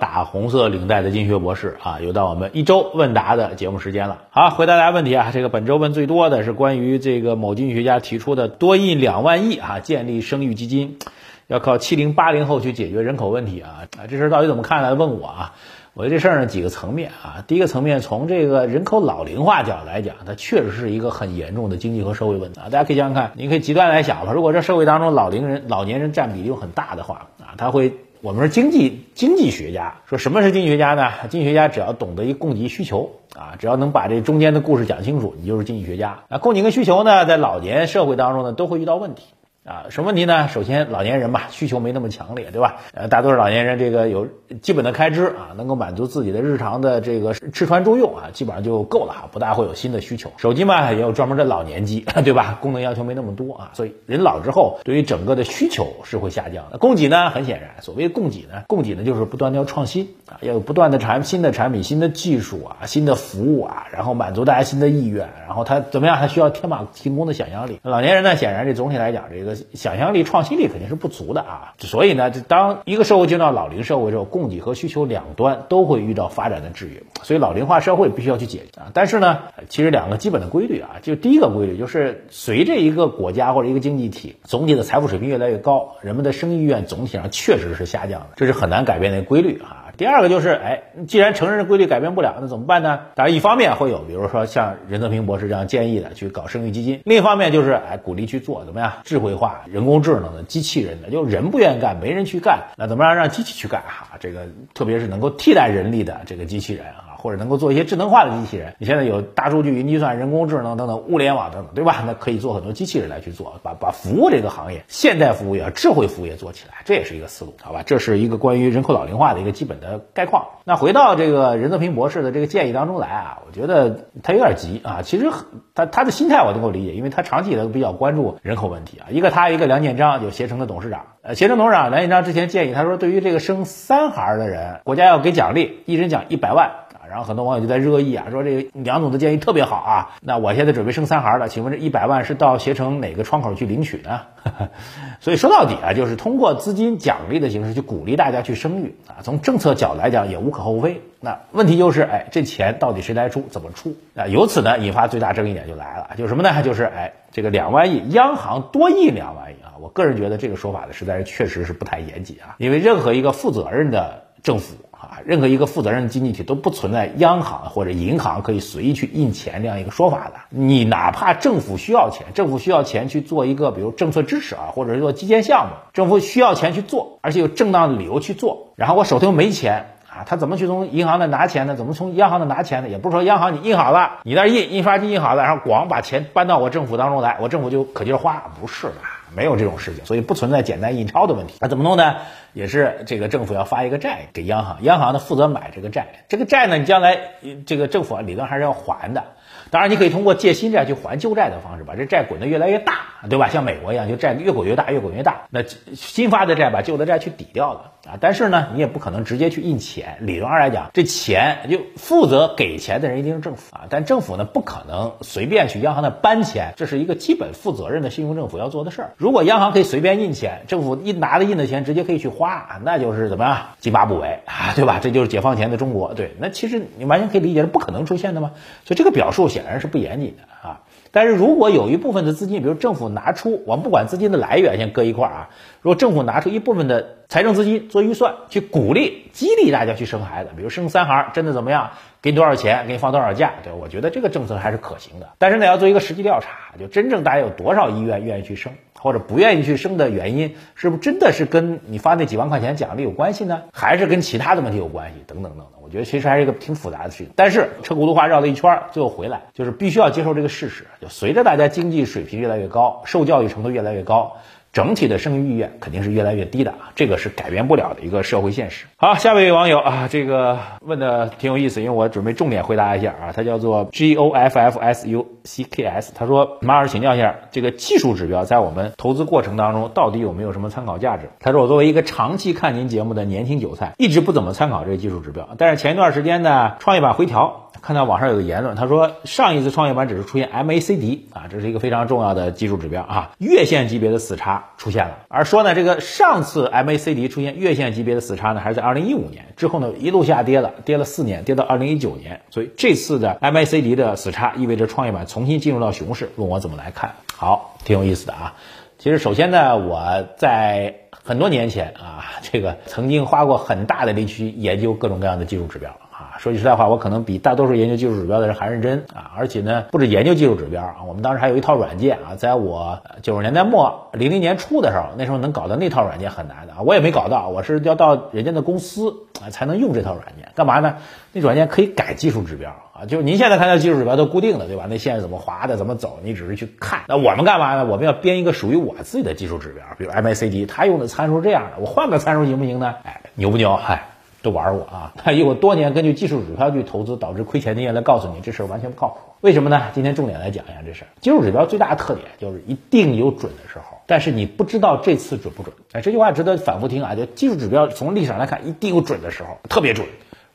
打红色领带的经济学博士啊，又到我们一周问答的节目时间了。好，回答大家问题啊，这个本周问最多的是关于这个某经济学家提出的多印两万亿啊，建立生育基金，要靠七零八零后去解决人口问题啊啊，这事儿到底怎么看呢？问我啊，我觉得这事儿呢几个层面啊，第一个层面从这个人口老龄化角度来讲，它确实是一个很严重的经济和社会问题啊。大家可以想想看，你可以极端来想吧，如果这社会当中老龄人、老年人占比又很大的话啊，他会。我们是经济经济学家，说什么是经济学家呢？经济学家只要懂得一供给需求啊，只要能把这中间的故事讲清楚，你就是经济学家。那，供给跟需求呢，在老年社会当中呢，都会遇到问题。啊，什么问题呢？首先，老年人吧，需求没那么强烈，对吧？呃，大多数老年人这个有基本的开支啊，能够满足自己的日常的这个吃穿住用啊，基本上就够了哈，不大会有新的需求。手机嘛，也有专门的老年机，对吧？功能要求没那么多啊，所以人老之后，对于整个的需求是会下降的。供给呢，很显然，所谓供给呢，供给呢就是不断的要创新啊，要有不断的产新的产品、新的技术啊、新的服务啊，然后满足大家新的意愿，然后他怎么样？他需要天马行空的想象力。老年人呢，显然这总体来讲，这个想象力。创新力肯定是不足的啊，所以呢，当一个社会进入到老龄社会之后，供给和需求两端都会遇到发展的制约，所以老龄化社会必须要去解决啊。但是呢，其实两个基本的规律啊，就第一个规律就是随着一个国家或者一个经济体总体的财富水平越来越高，人们的生意意愿总体上确实是下降的，这是很难改变的规律啊。第二个就是，哎，既然承认的规律改变不了，那怎么办呢？当然，一方面会有，比如说像任泽平博士这样建议的，去搞生育基金；另一方面就是，哎，鼓励去做怎么样？智慧化、人工智能的机器人的，就人不愿意干，没人去干，那怎么样让机器去干？哈，这个特别是能够替代人力的这个机器人啊。或者能够做一些智能化的机器人，你现在有大数据、云计算、人工智能等等物联网等等，对吧？那可以做很多机器人来去做，把把服务这个行业、现代服务业、智慧服务业做起来，这也是一个思路，好吧？这是一个关于人口老龄化的一个基本的概况。那回到这个任泽平博士的这个建议当中来啊，我觉得他有点急啊。其实他他的心态我能够理解，因为他长期以来都比较关注人口问题啊。一个他，一个梁建章，就携程的董事长。呃，携程董事长梁建章之前建议他说，对于这个生三孩的人，国家要给奖励，一人奖一百万。然后很多网友就在热议啊，说这个梁总的建议特别好啊。那我现在准备生三孩了，请问这一百万是到携程哪个窗口去领取呢？所以说到底啊，就是通过资金奖励的形式去鼓励大家去生育啊。从政策角度来讲也无可厚非。那问题就是，哎，这钱到底谁来出，怎么出？啊，由此呢引发最大争议点就来了，就是什么呢？就是哎，这个两万亿，央行多印两万亿啊。我个人觉得这个说法呢，实在是确实是不太严谨啊。因为任何一个负责任的政府。啊，任何一个负责任的经济体都不存在央行或者银行可以随意去印钱这样一个说法的。你哪怕政府需要钱，政府需要钱去做一个比如政策支持啊，或者是做基建项目，政府需要钱去做，而且有正当的理由去做。然后我手头没钱啊，他怎么去从银行那拿钱呢？怎么从央行那拿钱呢？也不是说央行你印好了，你那印印刷机印好了，然后咣把钱搬到我政府当中来，我政府就可劲儿花，不是的。没有这种事情，所以不存在简单印钞的问题。那怎么弄呢？也是这个政府要发一个债给央行，央行呢负责买这个债。这个债呢，你将来这个政府理论还是要还的。当然，你可以通过借新债去还旧债的方式，把这债滚得越来越大，对吧？像美国一样，就债越滚越大，越滚越大。那新发的债把旧的债去抵掉了啊。但是呢，你也不可能直接去印钱。理论上来讲，这钱就负责给钱的人一定是政府啊。但政府呢，不可能随便去央行那搬钱，这是一个基本负责任的信用政府要做的事儿。如果央行可以随便印钱，政府一拿的印的钱直接可以去花，那就是怎么样？津巴布韦啊，对吧？这就是解放前的中国。对，那其实你完全可以理解是不可能出现的嘛。所以这个表述显。显然是不严谨的啊！但是如果有一部分的资金，比如政府拿出，我们不管资金的来源，先搁一块儿啊。如果政府拿出一部分的财政资金做预算，去鼓励、激励大家去生孩子，比如生三孩真的怎么样，给你多少钱，给你放多少假，对，我觉得这个政策还是可行的。但是呢，要做一个实际调查，就真正大家有多少意愿愿意去生，或者不愿意去生的原因，是不是真的是跟你发那几万块钱奖励有关系呢？还是跟其他的问题有关系？等等等等。我觉得其实还是一个挺复杂的事情，但是车轱辘话绕了一圈，最后回来就是必须要接受这个事实，就随着大家经济水平越来越高，受教育程度越来越高。整体的生育意愿肯定是越来越低的啊，这个是改变不了的一个社会现实。好，下一位网友啊，这个问的挺有意思，因为我准备重点回答一下啊，他叫做 G O F F S U C K S，他说马老师请教一下，这个技术指标在我们投资过程当中到底有没有什么参考价值？他说我作为一个长期看您节目的年轻韭菜，一直不怎么参考这个技术指标，但是前一段时间呢，创业板回调。看到网上有个言论，他说上一次创业板指数出现 MACD 啊，这是一个非常重要的技术指标啊，月线级别的死叉出现了。而说呢，这个上次 MACD 出现月线级别的死叉呢，还是在二零一五年之后呢，一路下跌了，跌了四年，跌到二零一九年。所以这次的 MACD 的死叉意味着创业板重新进入到熊市。问我怎么来看？好，挺有意思的啊。其实首先呢，我在很多年前啊，这个曾经花过很大的力气研究各种各样的技术指标。说句实在话，我可能比大多数研究技术指标的人还认真啊！而且呢，不止研究技术指标啊，我们当时还有一套软件啊，在我九十年代末、零零年初的时候，那时候能搞到那套软件很难的啊，我也没搞到，我是要到人家的公司啊才能用这套软件。干嘛呢？那软件可以改技术指标啊，就是您现在看到技术指标都固定的，对吧？那线怎么划的，怎么走，你只是去看。那我们干嘛呢？我们要编一个属于我自己的技术指标，比如 MACD，它用的参数这样的，我换个参数行不行呢？哎，牛不牛？嗨。都玩我啊！他 以我多年根据技术指标去投资导致亏钱的经验来告诉你，这事儿完全不靠谱。为什么呢？今天重点来讲一下这事儿。技术指标最大的特点就是一定有准的时候，但是你不知道这次准不准。哎，这句话值得反复听啊！就技术指标从历史上来看，一定有准的时候，特别准，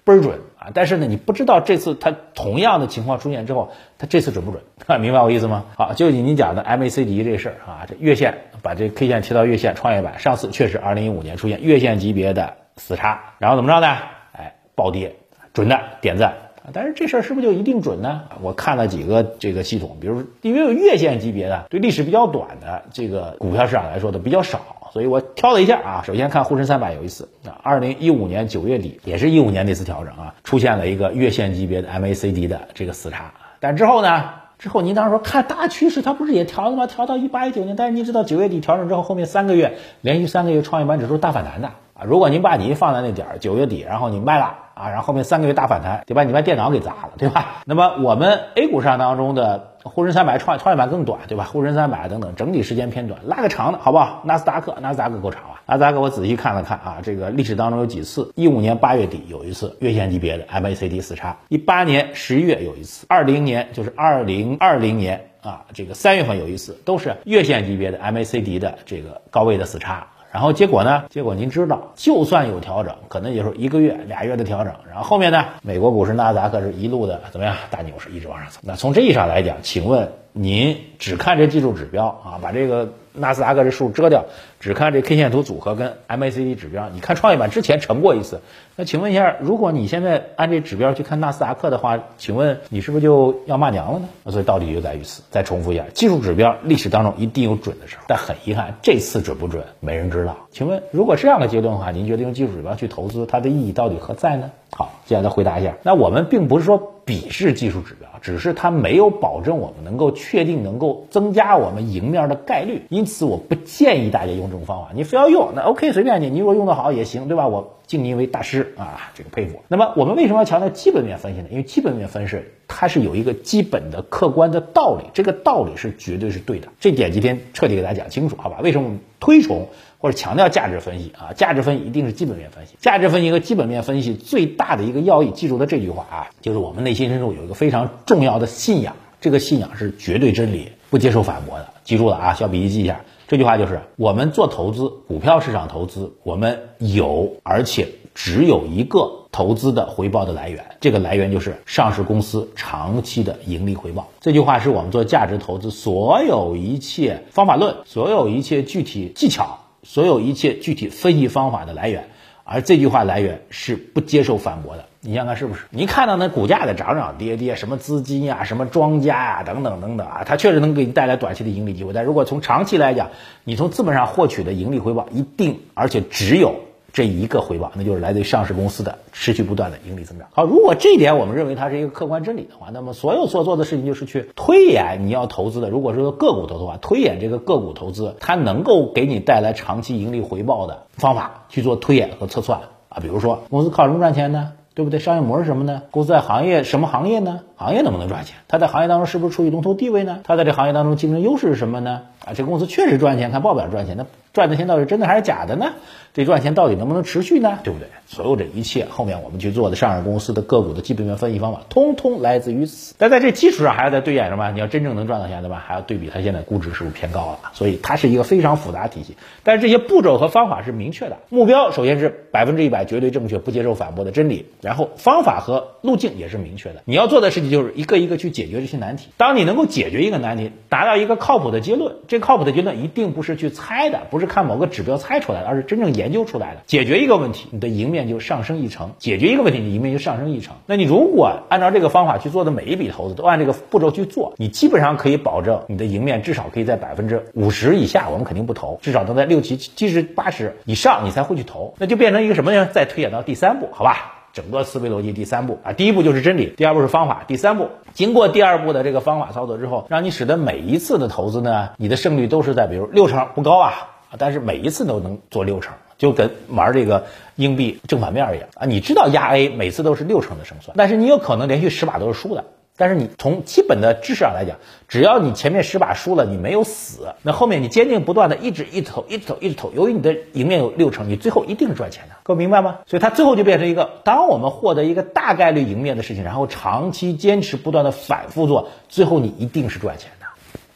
倍儿准啊！但是呢，你不知道这次它同样的情况出现之后，它这次准不准？明白我意思吗？好，就以你讲的 MACD 这事儿啊，这月线把这 K 线贴到月线，创业板上次确实二零一五年出现月线级别的。死叉，然后怎么着呢？哎，暴跌，准的点赞。但是这事儿是不是就一定准呢？我看了几个这个系统，比如因为有月线级别的，对历史比较短的这个股票市场来说的比较少，所以我挑了一下啊。首先看沪深三百有一次啊，二零一五年九月底，也是一五年那次调整啊，出现了一个月线级别的 MACD 的这个死叉。但之后呢？之后您当时说看大趋势，它不是也调了吗？调到一八一九年，但是您知道九月底调整之后，后面三个月连续三个月创业板指数大反弹的。啊，如果您把你放在那点儿九月底，然后你卖了啊，然后后面三个月大反弹，就把你把电脑给砸了，对吧？那么我们 A 股市场当中的沪深三百创创业板更短，对吧？沪深三百等等整体时间偏短，拉个长的好不好？纳斯达克，纳斯达克够长了。纳斯达克我仔细看了看啊，这个历史当中有几次，一五年八月底有一次月线级别的 MACD 死叉，一八年十一月有一次，二零年就是二零二零年啊，这个三月份有一次，都是月线级别的 MACD 的这个高位的死叉。然后结果呢？结果您知道，就算有调整，可能也是一个月、俩月的调整。然后后面呢？美国股市纳斯达克是一路的怎么样？大牛市一直往上走。那从这意义上来讲，请问您只看这技术指标啊，把这个。纳斯达克这数遮掉，只看这 K 线图组合跟 MACD 指标。你看创业板之前成过一次，那请问一下，如果你现在按这指标去看纳斯达克的话，请问你是不是就要骂娘了呢？所以道理就在于此。再重复一下，技术指标历史当中一定有准的时候，但很遗憾，这次准不准没人知道。请问，如果这样的阶段的话，您觉得用技术指标去投资，它的意义到底何在呢？好，接下来回答一下。那我们并不是说鄙视技术指标，只是它没有保证我们能够确定能够增加我们赢面的概率，因此我不建议大家用这种方法。你非要用，那 OK 随便你，你如果用得好也行，对吧？我敬您为大师啊，这个佩服。那么我们为什么要强调基本面分析呢？因为基本面分析它是有一个基本的客观的道理，这个道理是绝对是对的。这点今天彻底给大家讲清楚，好吧？为什么推崇？或者强调价值分析啊，价值分析一定是基本面分析。价值分析和基本面分析最大的一个要义，记住的这句话啊，就是我们内心深处有一个非常重要的信仰，这个信仰是绝对真理，不接受反驳的。记住了啊，小笔记记一下。这句话就是我们做投资，股票市场投资，我们有而且只有一个投资的回报的来源，这个来源就是上市公司长期的盈利回报。这句话是我们做价值投资所有一切方法论，所有一切具体技巧。所有一切具体分析方法的来源，而这句话来源是不接受反驳的。你想想是不是？你看到那股价的涨涨跌跌，什么资金呀，什么庄家呀，等等等等啊，它确实能给你带来短期的盈利机会。但如果从长期来讲，你从资本上获取的盈利回报一定，而且只有。这一个回报，那就是来自于上市公司的持续不断的盈利增长。好，如果这一点我们认为它是一个客观真理的话，那么所有所做的事情就是去推演你要投资的，如果是个股投资的话，推演这个个股投资它能够给你带来长期盈利回报的方法去做推演和测算啊。比如说公司靠什么赚钱呢？对不对？商业模式什么呢？公司在行业什么行业呢？行业能不能赚钱？它在行业当中是不是处于龙头地位呢？它在这行业当中竞争优势是什么呢？啊，这公司确实赚钱，看报表赚钱，那赚的钱到底真的还是假的呢？这赚钱到底能不能持续呢？对不对？所有这一切后面我们去做的上市公司的个股的基本面分析方法，通通来自于此。但在这基础上还要再对演什么？你要真正能赚到钱，对吧？还要对比它现在估值是不是偏高了？所以它是一个非常复杂体系。但是这些步骤和方法是明确的，目标首先是百分之一百绝对正确、不接受反驳的真理，然后方法和路径也是明确的。你要做的事情就是一个一个去解决这些难题。当你能够解决一个难题，达到一个靠谱的结论，这靠谱的结论一定不是去猜的，不是看某个指标猜出来的，而是真正研究出来的。解决一个问题，你的赢面就上升一成；解决一个问题，你赢面就上升一成。那你如果按照这个方法去做的每一笔投资，都按这个步骤去做，你基本上可以保证你的赢面至少可以在百分之五十以下，我们肯定不投，至少能在六七七十八十以上，你才会去投。那就变成一个什么呢？再推演到第三步，好吧？整个思维逻辑第三步啊，第一步就是真理，第二步是方法，第三步经过第二步的这个方法操作之后，让你使得每一次的投资呢，你的胜率都是在比如六成不高啊，但是每一次都能做六成，就跟玩这个硬币正反面一样啊。你知道压 A 每次都是六成的胜算，但是你有可能连续十把都是输的。但是你从基本的知识上来讲，只要你前面十把输了，你没有死，那后面你坚定不断的一直一直投，一直投，一直投，由于你的赢面有六成，你最后一定是赚钱的，各位明白吗？所以它最后就变成一个，当我们获得一个大概率赢面的事情，然后长期坚持不断的反复做，最后你一定是赚钱的。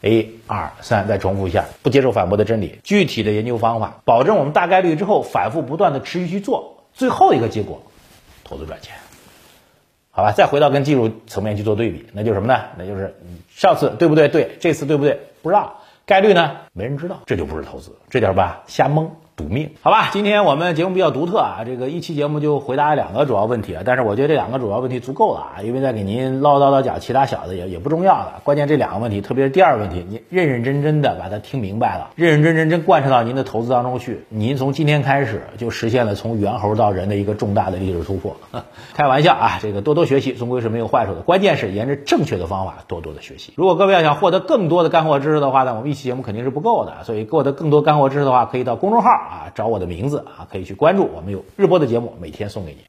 一二三，再重复一下，不接受反驳的真理，具体的研究方法，保证我们大概率之后反复不断的持续去做，最后一个结果，投资赚钱。好吧，再回到跟技术层面去做对比，那就是什么呢？那就是上次对不对？对，这次对不对？不知道，概率呢？没人知道，这就不是投资，这点吧，瞎蒙。赌命，好吧，今天我们节目比较独特啊，这个一期节目就回答两个主要问题啊，但是我觉得这两个主要问题足够了啊，因为再给您唠叨叨讲其他小的也也不重要了，关键这两个问题，特别是第二个问题，你认认真真的把它听明白了，认认真真真贯彻到您的投资当中去，您从今天开始就实现了从猿猴到人的一个重大的历史突破。开玩笑啊，这个多多学习总归是没有坏处的，关键是沿着正确的方法多多的学习。如果各位要想获得更多的干货知识的话呢，我们一期节目肯定是不够的，所以获得更多干货知识的话，可以到公众号啊找我的名字。啊，可以去关注，我们有日播的节目，每天送给你。